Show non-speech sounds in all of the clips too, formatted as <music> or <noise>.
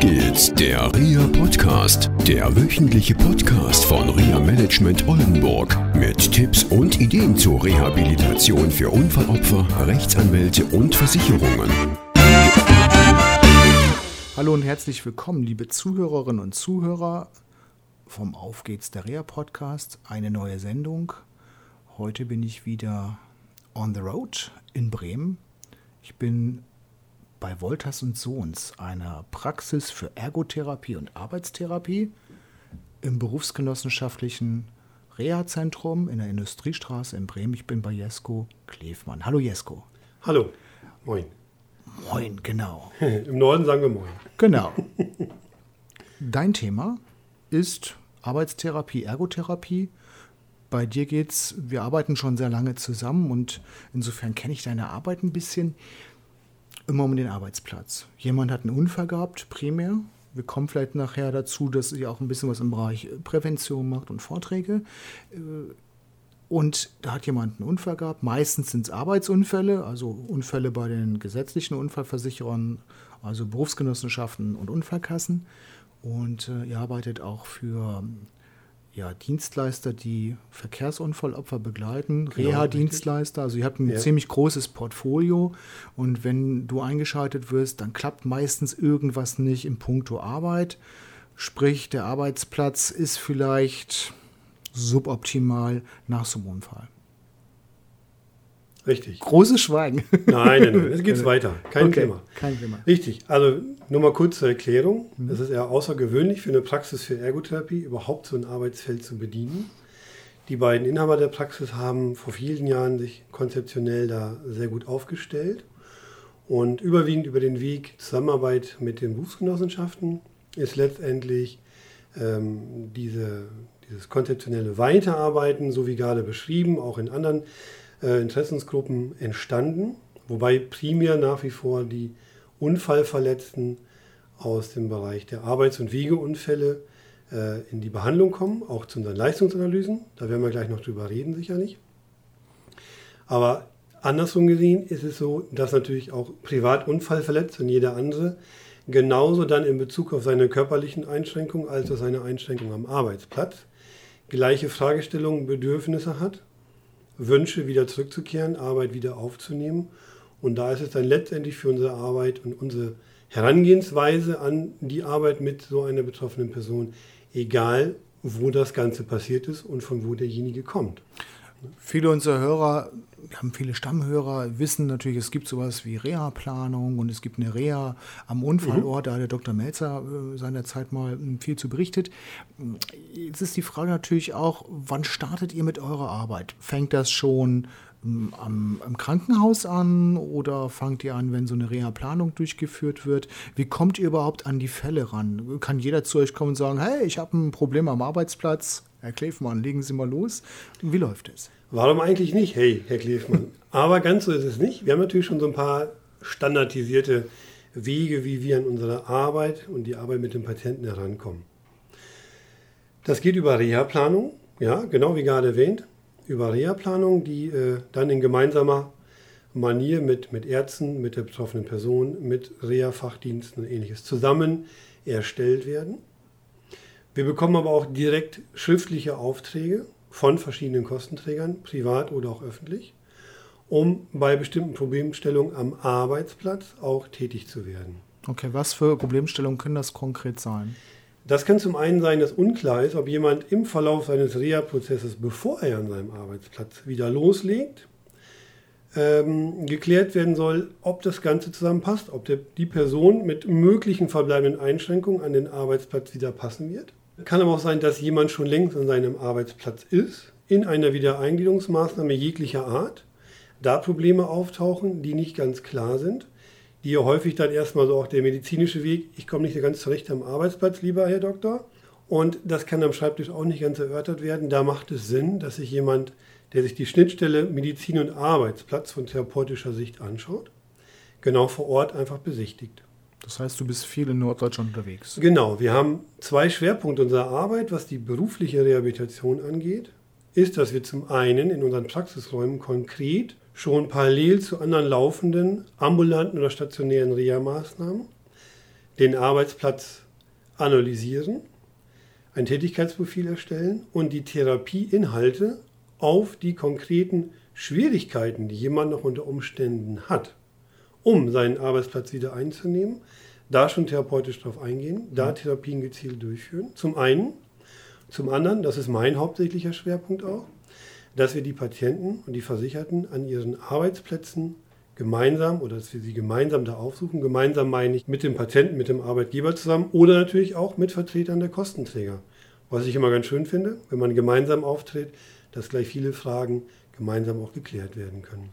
geht's, der RIA Podcast, der wöchentliche Podcast von RIA Management Oldenburg mit Tipps und Ideen zur Rehabilitation für Unfallopfer, Rechtsanwälte und Versicherungen. Hallo und herzlich willkommen, liebe Zuhörerinnen und Zuhörer vom Auf geht's, der RIA Podcast, eine neue Sendung. Heute bin ich wieder on the road in Bremen. Ich bin bei Wolters und Sohns, einer Praxis für Ergotherapie und Arbeitstherapie im berufsgenossenschaftlichen Reha-Zentrum in der Industriestraße in Bremen. Ich bin bei Jesko Klefmann. Hallo Jesko. Hallo. Moin. Moin, genau. <laughs> Im Norden sagen wir Moin. Genau. <laughs> Dein Thema ist Arbeitstherapie, Ergotherapie. Bei dir geht's, wir arbeiten schon sehr lange zusammen und insofern kenne ich deine Arbeit ein bisschen immer um den Arbeitsplatz. Jemand hat einen Unfall gehabt, primär. Wir kommen vielleicht nachher dazu, dass sie auch ein bisschen was im Bereich Prävention macht und Vorträge. Äh, und da hat jemand einen Unfall gehabt. Meistens sind es Arbeitsunfälle, also Unfälle bei den gesetzlichen Unfallversicherern, also Berufsgenossenschaften und Unfallkassen. Und äh, ihr arbeitet auch für ja, Dienstleister, die Verkehrsunfallopfer begleiten, genau, Reha-Dienstleister. Also ihr habt ein ja. ziemlich großes Portfolio und wenn du eingeschaltet wirst, dann klappt meistens irgendwas nicht im Punkto Arbeit. Sprich, der Arbeitsplatz ist vielleicht suboptimal nach so einem Unfall. Richtig. Großes Schweigen. Nein, nein, nein. <laughs> Es geht weiter. Kein okay, Thema. Kein Thema. Richtig. Also nur mal kurz zur Erklärung. Mhm. Es ist eher außergewöhnlich für eine Praxis für Ergotherapie überhaupt so ein Arbeitsfeld zu bedienen. Die beiden Inhaber der Praxis haben vor vielen Jahren sich konzeptionell da sehr gut aufgestellt und überwiegend über den Weg Zusammenarbeit mit den Berufsgenossenschaften ist letztendlich ähm, diese, dieses konzeptionelle Weiterarbeiten, so wie gerade beschrieben, auch in anderen äh, Interessensgruppen entstanden, wobei primär nach wie vor die Unfallverletzten aus dem Bereich der Arbeits- und Wegeunfälle äh, in die Behandlung kommen, auch zu unseren Leistungsanalysen. Da werden wir gleich noch drüber reden, sicherlich. Aber andersrum gesehen ist es so, dass natürlich auch Privatunfallverletzte und jeder andere genauso dann in Bezug auf seine körperlichen Einschränkungen als auch seine Einschränkungen am Arbeitsplatz gleiche Fragestellungen, Bedürfnisse hat Wünsche, wieder zurückzukehren, Arbeit wieder aufzunehmen. Und da ist es dann letztendlich für unsere Arbeit und unsere Herangehensweise an die Arbeit mit so einer betroffenen Person, egal wo das Ganze passiert ist und von wo derjenige kommt. Viele unserer Hörer, wir haben viele Stammhörer, wissen natürlich, es gibt sowas wie Reha-Planung und es gibt eine Reha am Unfallort. Mhm. Da hat der Dr. Melzer äh, seinerzeit mal hm, viel zu berichtet. Jetzt ist die Frage natürlich auch, wann startet ihr mit eurer Arbeit? Fängt das schon hm, am, am, Krankenhaus an oder fangt ihr an, wenn so eine Reha-Planung durchgeführt wird? Wie kommt ihr überhaupt an die Fälle ran? Kann jeder zu euch kommen und sagen, hey, ich habe ein Problem am Arbeitsplatz, Herr Klefmann, legen Sie mal los. Wie läuft es? Warum eigentlich nicht? Hey, Herr Klefmann. <laughs> Aber ganz so ist es nicht. Wir haben natürlich schon so ein paar standardisierte Wege, wie wir an unsere Arbeit und die Arbeit mit dem Patienten herankommen. Das geht über Reha-Planung, ja, genau wie gerade erwähnt, über Reha-Planung, die äh, dann in gemeinsamer Manier mit, mit Ärzten, mit der betroffenen Person, mit Reha-Fachdiensten und ähnliches zusammen erstellt werden. Wir bekommen aber auch direkt schriftliche Aufträge von verschiedenen Kostenträgern, privat oder auch öffentlich, um bei bestimmten Problemstellungen am Arbeitsplatz auch tätig zu werden. Okay, was für Problemstellungen können das konkret sein? Das kann zum einen sein, dass unklar ist, ob jemand im Verlauf seines Reha-Prozesses, bevor er an seinem Arbeitsplatz wieder loslegt, ähm, geklärt werden soll, ob das Ganze zusammenpasst, ob der, die Person mit möglichen verbleibenden Einschränkungen an den Arbeitsplatz wieder passen wird. Kann aber auch sein, dass jemand schon längst an seinem Arbeitsplatz ist, in einer Wiedereingliederungsmaßnahme jeglicher Art, da Probleme auftauchen, die nicht ganz klar sind, die ja häufig dann erstmal so auch der medizinische Weg, ich komme nicht ganz zurecht am Arbeitsplatz, lieber Herr Doktor. Und das kann am Schreibtisch auch nicht ganz erörtert werden. Da macht es Sinn, dass sich jemand, der sich die Schnittstelle Medizin und Arbeitsplatz von therapeutischer Sicht anschaut, genau vor Ort einfach besichtigt. Das heißt, du bist viel in Norddeutschland unterwegs. Genau, wir haben zwei Schwerpunkte unserer Arbeit, was die berufliche Rehabilitation angeht, ist, dass wir zum einen in unseren Praxisräumen konkret schon parallel zu anderen laufenden ambulanten oder stationären Reha-Maßnahmen den Arbeitsplatz analysieren, ein Tätigkeitsprofil erstellen und die Therapieinhalte auf die konkreten Schwierigkeiten, die jemand noch unter Umständen hat, um seinen Arbeitsplatz wieder einzunehmen, da schon therapeutisch darauf eingehen, da Therapien gezielt durchführen. Zum einen. Zum anderen, das ist mein hauptsächlicher Schwerpunkt auch, dass wir die Patienten und die Versicherten an ihren Arbeitsplätzen gemeinsam oder dass wir sie gemeinsam da aufsuchen. Gemeinsam meine ich mit dem Patienten, mit dem Arbeitgeber zusammen oder natürlich auch mit Vertretern der Kostenträger. Was ich immer ganz schön finde, wenn man gemeinsam auftritt, dass gleich viele Fragen gemeinsam auch geklärt werden können.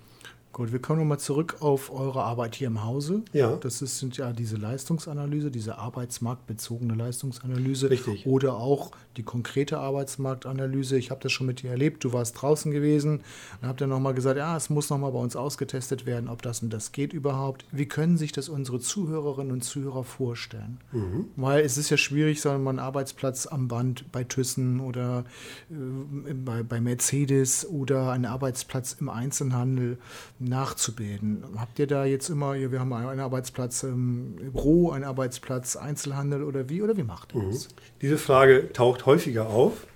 Gut, wir kommen nochmal zurück auf eure Arbeit hier im Hause. Ja. Das ist, sind ja diese Leistungsanalyse, diese arbeitsmarktbezogene Leistungsanalyse. Richtig. Oder auch die konkrete Arbeitsmarktanalyse. Ich habe das schon mit dir erlebt. Du warst draußen gewesen und habt dann nochmal gesagt, ja, es muss nochmal bei uns ausgetestet werden, ob das und das geht überhaupt. Wie können sich das unsere Zuhörerinnen und Zuhörer vorstellen? Mhm. Weil es ist ja schwierig, sagen wir mal, einen Arbeitsplatz am Band bei Thyssen oder äh, bei, bei Mercedes oder einen Arbeitsplatz im Einzelhandel nachzubilden. Habt ihr da jetzt immer, wir haben einen Arbeitsplatz im Büro, einen Arbeitsplatz Einzelhandel oder wie, oder wie macht ihr das? Diese Frage taucht häufiger auf.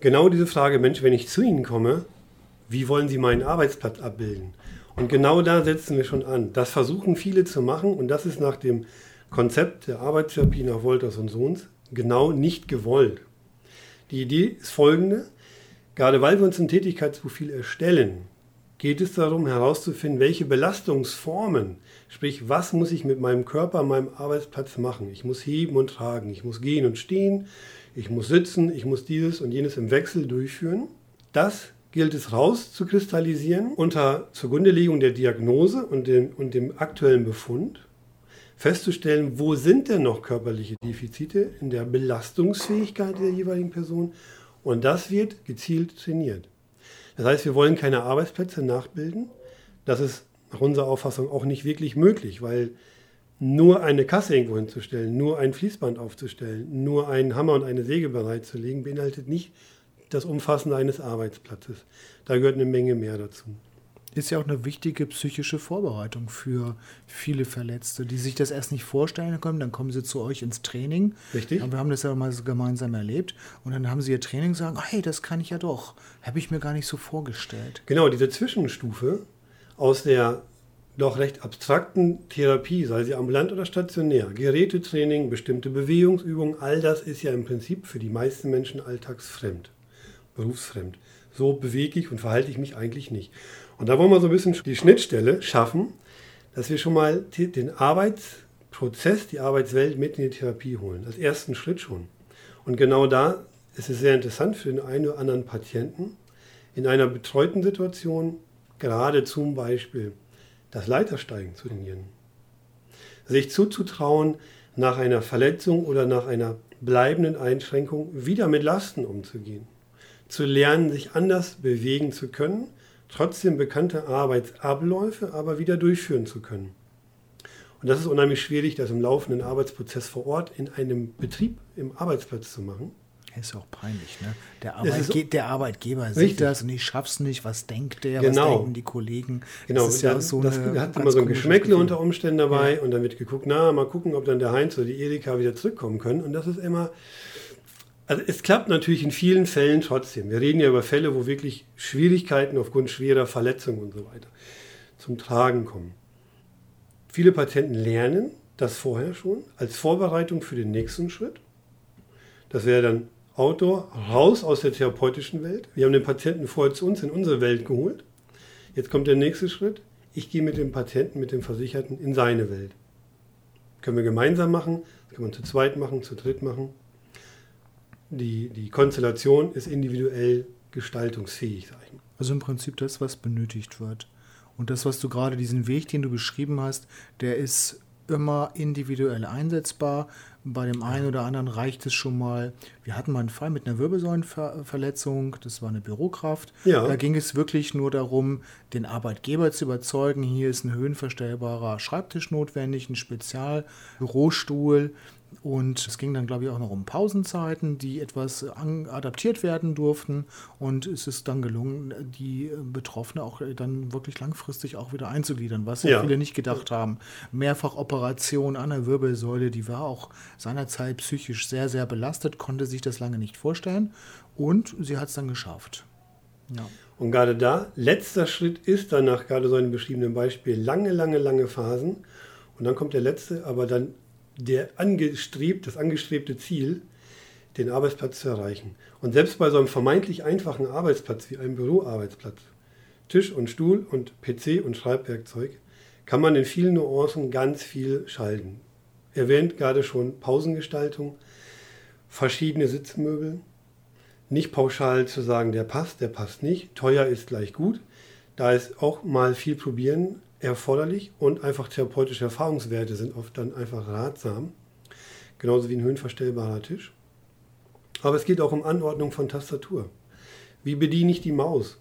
Genau diese Frage, Mensch, wenn ich zu Ihnen komme, wie wollen Sie meinen Arbeitsplatz abbilden? Und genau da setzen wir schon an. Das versuchen viele zu machen und das ist nach dem Konzept der Arbeitstherapie nach Wolters und Sohns genau nicht gewollt. Die Idee ist folgende. Gerade weil wir uns ein Tätigkeitsprofil erstellen, geht es darum herauszufinden, welche Belastungsformen, sprich, was muss ich mit meinem Körper, meinem Arbeitsplatz machen. Ich muss heben und tragen, ich muss gehen und stehen, ich muss sitzen, ich muss dieses und jenes im Wechsel durchführen. Das gilt es rauszukristallisieren unter Zugrundelegung der Diagnose und dem, und dem aktuellen Befund, festzustellen, wo sind denn noch körperliche Defizite in der Belastungsfähigkeit der jeweiligen Person und das wird gezielt trainiert. Das heißt, wir wollen keine Arbeitsplätze nachbilden. Das ist nach unserer Auffassung auch nicht wirklich möglich, weil nur eine Kasse irgendwo hinzustellen, nur ein Fließband aufzustellen, nur einen Hammer und eine Säge bereitzulegen, beinhaltet nicht das Umfassen eines Arbeitsplatzes. Da gehört eine Menge mehr dazu. Ist ja auch eine wichtige psychische Vorbereitung für viele Verletzte, die sich das erst nicht vorstellen können. Dann kommen sie zu euch ins Training. Richtig. Und wir haben das ja mal so gemeinsam erlebt. Und dann haben sie ihr Training und sagen, hey, das kann ich ja doch. Habe ich mir gar nicht so vorgestellt. Genau, diese Zwischenstufe aus der doch recht abstrakten Therapie, sei sie ambulant oder stationär, Gerätetraining, bestimmte Bewegungsübungen, all das ist ja im Prinzip für die meisten Menschen alltagsfremd, berufsfremd. So bewege ich und verhalte ich mich eigentlich nicht. Und da wollen wir so ein bisschen die Schnittstelle schaffen, dass wir schon mal den Arbeitsprozess, die Arbeitswelt mit in die Therapie holen. Als ersten Schritt schon. Und genau da ist es sehr interessant für den einen oder anderen Patienten, in einer betreuten Situation gerade zum Beispiel das Leitersteigen zu trainieren. Sich zuzutrauen, nach einer Verletzung oder nach einer bleibenden Einschränkung wieder mit Lasten umzugehen. Zu lernen, sich anders bewegen zu können, trotzdem bekannte Arbeitsabläufe aber wieder durchführen zu können. Und das ist unheimlich schwierig, das im laufenden Arbeitsprozess vor Ort in einem Betrieb, im Arbeitsplatz zu machen. Ist auch peinlich, ne? Der, Arbeitge der Arbeitgeber sieht Richtig. das und ich schaff's nicht. Was denkt der? Genau. Was denken die Kollegen? Genau, das ist ja das, so das eine hat immer so ein Geschmäckle unter Umständen dabei und dann wird geguckt, na, mal gucken, ob dann der Heinz oder die Erika wieder zurückkommen können. Und das ist immer, also es klappt natürlich in vielen Fällen trotzdem. Wir reden ja über Fälle, wo wirklich Schwierigkeiten aufgrund schwerer Verletzungen und so weiter zum Tragen kommen. Viele Patienten lernen das vorher schon als Vorbereitung für den nächsten Schritt. Das wäre dann Outdoor, raus aus der therapeutischen Welt. Wir haben den Patienten vorher zu uns in unsere Welt geholt. Jetzt kommt der nächste Schritt. Ich gehe mit dem Patienten, mit dem Versicherten in seine Welt. Können wir gemeinsam machen, kann man zu zweit machen, zu dritt machen. Die, die Konstellation ist individuell gestaltungsfähig, mal. Also im Prinzip das, was benötigt wird. Und das, was du gerade, diesen Weg, den du beschrieben hast, der ist immer individuell einsetzbar, Bei dem einen oder anderen reicht es schon mal. Wir hatten mal einen Fall mit einer Wirbelsäulenverletzung, das war eine Bürokraft. Ja. Da ging es wirklich nur darum, den Arbeitgeber zu überzeugen, hier ist ein höhenverstellbarer Schreibtisch notwendig, ein Spezialbürostuhl, und es ging dann, glaube ich, auch noch um Pausenzeiten, die etwas adaptiert werden durften. Und es ist dann gelungen, die Betroffene auch dann wirklich langfristig auch wieder einzugliedern, was ja. viele nicht gedacht haben. Mehrfachoperation an der Wirbelsäule, die war auch seinerzeit psychisch sehr, sehr belastet, konnte sich das lange nicht vorstellen. Und sie hat es dann geschafft. Ja. Und gerade da, letzter Schritt ist dann nach gerade so einem beschriebenen Beispiel lange, lange, lange Phasen. Und dann kommt der letzte, aber dann der angestrebt, das angestrebte Ziel, den Arbeitsplatz zu erreichen. Und selbst bei so einem vermeintlich einfachen Arbeitsplatz wie einem Büroarbeitsplatz, Tisch und Stuhl und PC und Schreibwerkzeug, kann man in vielen Nuancen ganz viel schalten. Erwähnt gerade schon Pausengestaltung, verschiedene Sitzmöbel, nicht pauschal zu sagen, der passt, der passt nicht, teuer ist gleich gut. Da ist auch mal viel probieren erforderlich und einfach therapeutische Erfahrungswerte sind oft dann einfach ratsam. Genauso wie ein höhenverstellbarer Tisch. Aber es geht auch um Anordnung von Tastatur. Wie bediene ich die Maus?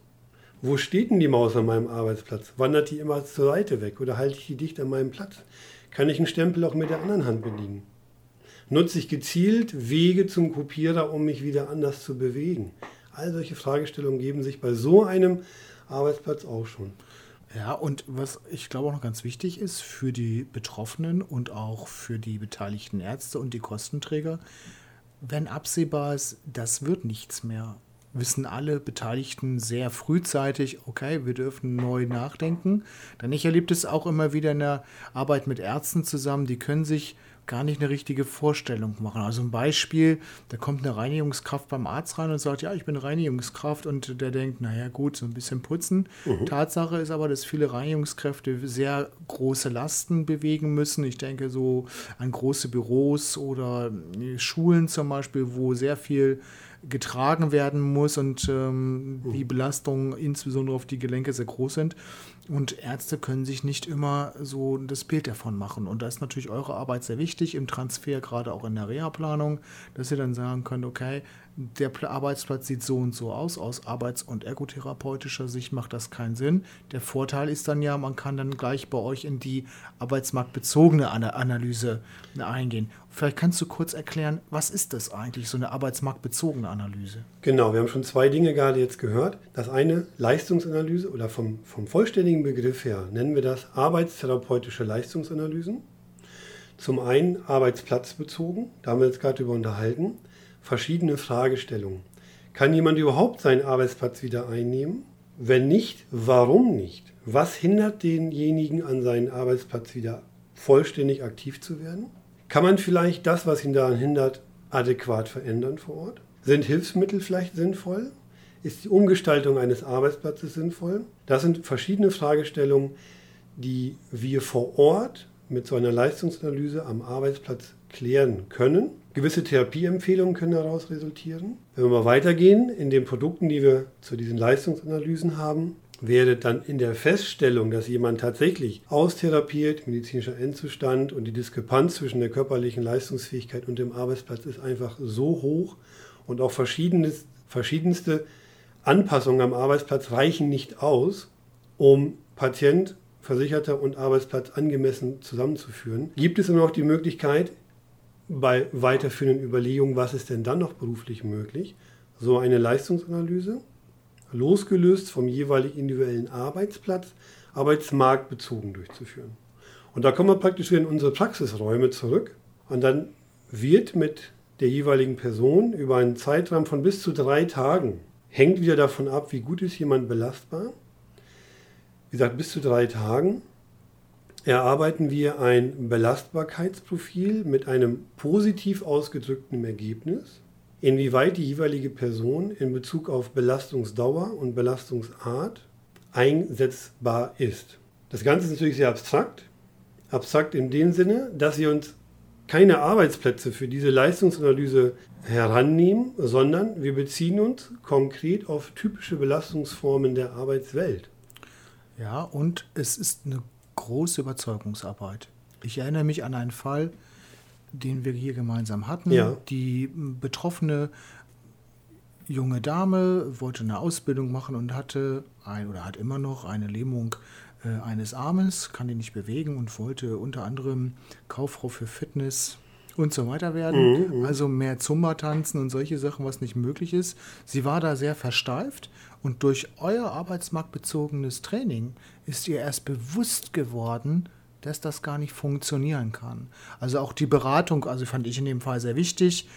Wo steht denn die Maus an meinem Arbeitsplatz? Wandert die immer zur Seite weg oder halte ich die dicht an meinem Platz? Kann ich einen Stempel auch mit der anderen Hand bedienen? Nutze ich gezielt Wege zum Kopierer, um mich wieder anders zu bewegen? All solche Fragestellungen geben sich bei so einem Arbeitsplatz auch schon. Ja, und was ich glaube auch noch ganz wichtig ist für die Betroffenen und auch für die beteiligten Ärzte und die Kostenträger, wenn absehbar ist, das wird nichts mehr, wissen alle Beteiligten sehr frühzeitig, okay, wir dürfen neu nachdenken. Denn ich erlebe das auch immer wieder in der Arbeit mit Ärzten zusammen, die können sich gar nicht eine richtige Vorstellung machen. Also ein Beispiel, da kommt eine Reinigungskraft beim Arzt rein und sagt, ja, ich bin Reinigungskraft und der denkt, naja gut, so ein bisschen putzen. Mhm. Tatsache ist aber, dass viele Reinigungskräfte sehr große Lasten bewegen müssen. Ich denke so an große Büros oder Schulen zum Beispiel, wo sehr viel getragen werden muss und ähm, die Belastungen insbesondere auf die Gelenke sehr groß sind. Und Ärzte können sich nicht immer so das Bild davon machen. Und da ist natürlich eure Arbeit sehr wichtig im Transfer, gerade auch in der Reha-Planung, dass ihr dann sagen könnt, okay, der Arbeitsplatz sieht so und so aus, aus arbeits- und ergotherapeutischer Sicht macht das keinen Sinn. Der Vorteil ist dann ja, man kann dann gleich bei euch in die arbeitsmarktbezogene Analyse eingehen. Vielleicht kannst du kurz erklären, was ist das eigentlich, so eine arbeitsmarktbezogene Analyse? Genau, wir haben schon zwei Dinge gerade jetzt gehört. Das eine Leistungsanalyse oder vom, vom vollständigen Begriff her nennen wir das arbeitstherapeutische Leistungsanalysen. Zum einen arbeitsplatzbezogen, da haben wir jetzt gerade über unterhalten verschiedene Fragestellungen. Kann jemand überhaupt seinen Arbeitsplatz wieder einnehmen? Wenn nicht, warum nicht? Was hindert denjenigen an seinen Arbeitsplatz wieder vollständig aktiv zu werden? Kann man vielleicht das, was ihn daran hindert, adäquat verändern vor Ort? Sind Hilfsmittel vielleicht sinnvoll? Ist die Umgestaltung eines Arbeitsplatzes sinnvoll? Das sind verschiedene Fragestellungen, die wir vor Ort mit so einer Leistungsanalyse am Arbeitsplatz klären können Gewisse Therapieempfehlungen können daraus resultieren. Wenn wir mal weitergehen, in den Produkten, die wir zu diesen Leistungsanalysen haben, wäre dann in der Feststellung, dass jemand tatsächlich austherapiert, medizinischer Endzustand und die Diskrepanz zwischen der körperlichen Leistungsfähigkeit und dem Arbeitsplatz ist einfach so hoch und auch verschiedenste Anpassungen am Arbeitsplatz reichen nicht aus, um Patient, Versicherter und Arbeitsplatz angemessen zusammenzuführen. Gibt es immer noch die Möglichkeit, bei weiterführenden Überlegungen, was ist denn dann noch beruflich möglich, so eine Leistungsanalyse, losgelöst vom jeweiligen individuellen Arbeitsplatz, arbeitsmarktbezogen durchzuführen. Und da kommen wir praktisch wieder in unsere Praxisräume zurück und dann wird mit der jeweiligen Person über einen Zeitraum von bis zu drei Tagen, hängt wieder davon ab, wie gut ist jemand belastbar. Wie gesagt, bis zu drei Tagen erarbeiten wir ein Belastbarkeitsprofil mit einem positiv ausgedrückten Ergebnis, inwieweit die jeweilige Person in Bezug auf Belastungsdauer und Belastungsart einsetzbar ist. Das Ganze ist natürlich sehr abstrakt. Abstrakt in dem Sinne, dass wir uns keine Arbeitsplätze für diese Leistungsanalyse herannehmen, sondern wir beziehen uns konkret auf typische Belastungsformen der Arbeitswelt. Ja, und es ist eine große Überzeugungsarbeit. Ich erinnere mich an einen Fall, den wir hier gemeinsam hatten. Ja. Die betroffene junge Dame wollte eine Ausbildung machen und hatte ein oder hat immer noch eine Lähmung äh, eines Armes, kann ihn nicht bewegen und wollte unter anderem Kauffrau für Fitness und so weiter werden. Also mehr Zumba tanzen und solche Sachen, was nicht möglich ist. Sie war da sehr versteift und durch euer arbeitsmarktbezogenes Training ist ihr erst bewusst geworden, dass das gar nicht funktionieren kann. Also auch die Beratung, also fand ich in dem Fall sehr wichtig.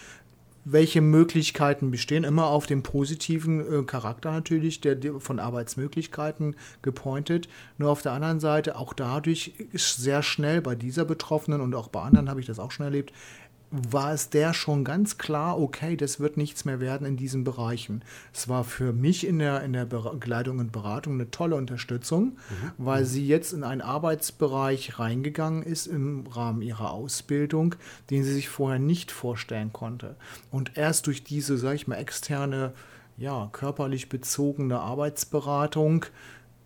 Welche Möglichkeiten bestehen? Immer auf dem positiven äh, Charakter natürlich, der, der von Arbeitsmöglichkeiten gepointet. Nur auf der anderen Seite, auch dadurch ist sehr schnell bei dieser Betroffenen und auch bei anderen habe ich das auch schon erlebt, war es der schon ganz klar, okay, das wird nichts mehr werden in diesen Bereichen. Es war für mich in der, in der Begleitung und Beratung eine tolle Unterstützung, weil sie jetzt in einen Arbeitsbereich reingegangen ist im Rahmen ihrer Ausbildung, den sie sich vorher nicht vorstellen konnte. Und erst durch diese, sag ich mal, externe, ja, körperlich bezogene Arbeitsberatung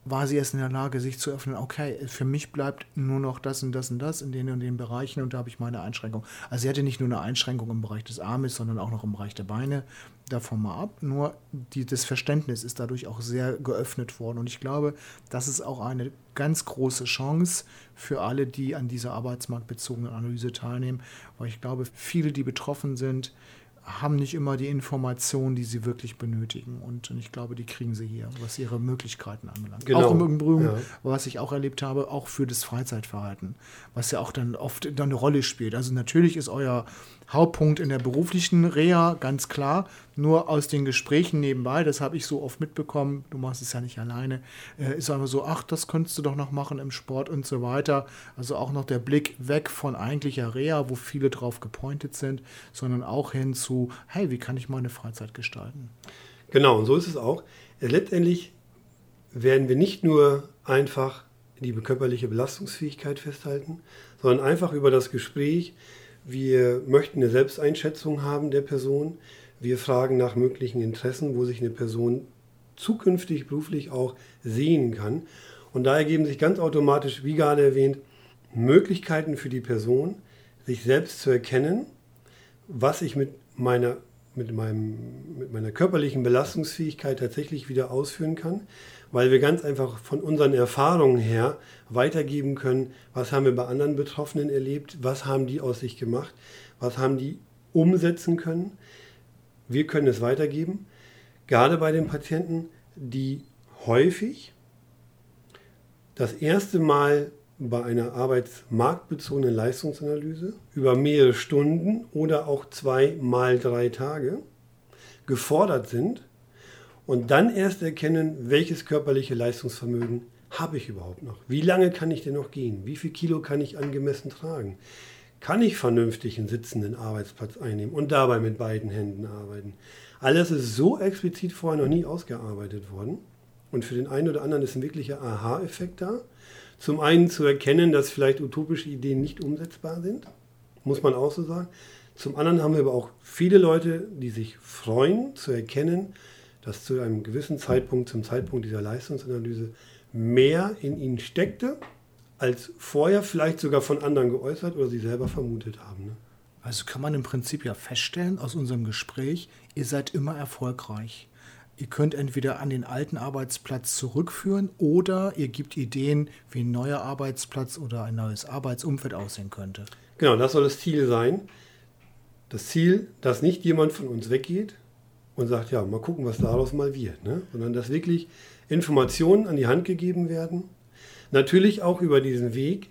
war sie erst in der Lage, sich zu öffnen, okay, für mich bleibt nur noch das und das und das in den und den Bereichen und da habe ich meine Einschränkung. Also sie hatte nicht nur eine Einschränkung im Bereich des Armes, sondern auch noch im Bereich der Beine. Davon mal ab. Nur die, das Verständnis ist dadurch auch sehr geöffnet worden. Und ich glaube, das ist auch eine ganz große Chance für alle, die an dieser arbeitsmarktbezogenen Analyse teilnehmen, weil ich glaube, viele, die betroffen sind, haben nicht immer die Informationen, die sie wirklich benötigen. Und ich glaube, die kriegen sie hier, was ihre Möglichkeiten anbelangt. Genau. Auch im Übrigen, Ja. was ich auch erlebt habe, auch für das Freizeitverhalten, was ja auch dann oft dann eine Rolle spielt. Also natürlich ist euer Hauptpunkt in der beruflichen Reha ganz klar, nur aus den Gesprächen nebenbei, das habe ich so oft mitbekommen, du machst es ja nicht alleine, äh, ist aber so, ach, das könntest du doch noch machen im Sport und so weiter. Also auch noch der Blick weg von eigentlicher Reha, wo viele drauf gepointet sind, sondern auch hin zu, hey, wie kann ich meine Freizeit gestalten? Genau, und so ist es auch. Äh, Letztendlich werden wir nicht nur einfach die körperliche Belastungsfähigkeit festhalten, sondern einfach über das Gespräch. Wir möchten eine Selbsteinschätzung haben der Person. Wir fragen nach möglichen Interessen, wo sich eine Person zukünftig beruflich auch sehen kann. Und da ergeben sich ganz automatisch, wie gerade erwähnt, Möglichkeiten für die Person, sich selbst zu erkennen, was ich mit meiner, mit, meinem, mit meiner körperlichen Belastungsfähigkeit tatsächlich wieder ausführen kann, weil wir ganz einfach von unseren Erfahrungen her weitergeben können, was haben wir bei anderen Betroffenen erlebt, was haben die aus sich gemacht, was haben die umsetzen können. Wir können es weitergeben, gerade bei den Patienten, die häufig das erste Mal bei einer arbeitsmarktbezogenen Leistungsanalyse über mehrere Stunden oder auch zwei mal drei Tage gefordert sind und dann erst erkennen, welches körperliche Leistungsvermögen habe ich überhaupt noch? Wie lange kann ich denn noch gehen? Wie viel Kilo kann ich angemessen tragen? Kann ich vernünftig einen sitzenden Arbeitsplatz einnehmen und dabei mit beiden Händen arbeiten? Alles ist so explizit vorher noch nie ausgearbeitet worden. Und für den einen oder anderen ist ein wirklicher Aha-Effekt da. Zum einen zu erkennen, dass vielleicht utopische Ideen nicht umsetzbar sind, muss man auch so sagen. Zum anderen haben wir aber auch viele Leute, die sich freuen zu erkennen, dass zu einem gewissen Zeitpunkt, zum Zeitpunkt dieser Leistungsanalyse, mehr in ihnen steckte, als vorher vielleicht sogar von anderen geäußert oder sie selber vermutet haben. Ne? Also kann man im Prinzip ja feststellen aus unserem Gespräch, ihr seid immer erfolgreich. Ihr könnt entweder an den alten Arbeitsplatz zurückführen oder ihr gebt Ideen, wie ein neuer Arbeitsplatz oder ein neues Arbeitsumfeld aussehen könnte. Genau, das soll das Ziel sein. Das Ziel, dass nicht jemand von uns weggeht und sagt, ja, mal gucken, was daraus mal wird, ne? sondern dass wirklich Informationen an die Hand gegeben werden. Natürlich auch über diesen Weg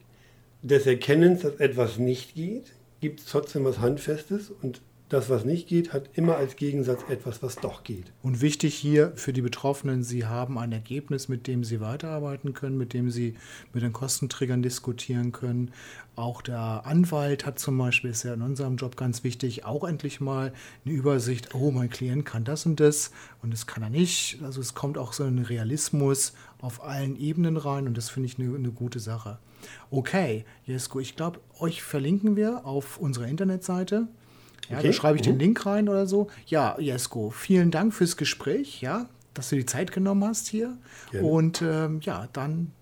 des Erkennens, dass etwas nicht geht, gibt es trotzdem was Handfestes und das, was nicht geht, hat immer als Gegensatz etwas, was doch geht. Und wichtig hier für die Betroffenen, sie haben ein Ergebnis, mit dem sie weiterarbeiten können, mit dem sie mit den Kostenträgern diskutieren können. Auch der Anwalt hat zum Beispiel, ist ja in unserem Job ganz wichtig, auch endlich mal eine Übersicht, oh, mein Klient kann das und das und das kann er nicht. Also es kommt auch so ein Realismus auf allen Ebenen rein und das finde ich eine, eine gute Sache. Okay, Jesko, ich glaube, euch verlinken wir auf unserer Internetseite. Ja, Okay. da schreibe ich den Mhm. Link rein oder so. Ja, Jesko, vielen Dank fürs Gespräch, ja, dass du die Zeit genommen hast hier. Gerne. Und ähm, ja, dann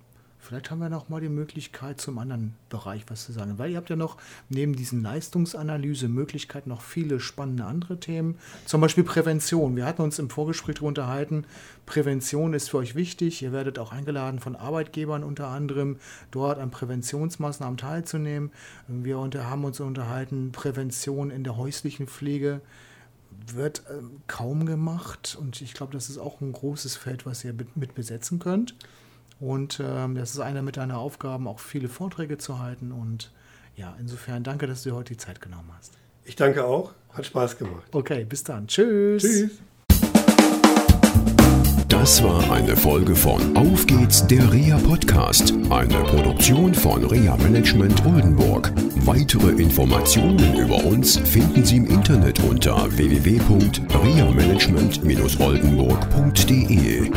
Vielleicht haben wir noch mal die Möglichkeit, zum anderen Bereich was zu sagen. Weil ihr habt ja noch neben diesen Leistungsanalyse-Möglichkeiten noch viele spannende andere Themen. Zum Beispiel Prävention. Wir hatten uns im Vorgespräch darüber unterhalten. Prävention ist für euch wichtig. Ihr werdet auch eingeladen von Arbeitgebern unter anderem, dort an Präventionsmaßnahmen teilzunehmen. Wir haben uns unterhalten, Prävention in der häuslichen Pflege wird ähm, kaum gemacht und ich glaube, das ist auch ein großes Feld, was ihr mit besetzen könnt. Und ähm, das ist einer mit deiner Aufgaben, auch viele Vorträge zu halten. Und ja, insofern danke, dass du dir heute die Zeit genommen hast. Ich danke auch. Hat Spaß gemacht. Okay, bis dann. Tschüss. Tschüss. Das war eine Folge von Auf geht's, der REA Podcast, eine Produktion von REA Management Oldenburg. Weitere Informationen über uns finden Sie im Internet unter www.reamanagement-oldenburg.de.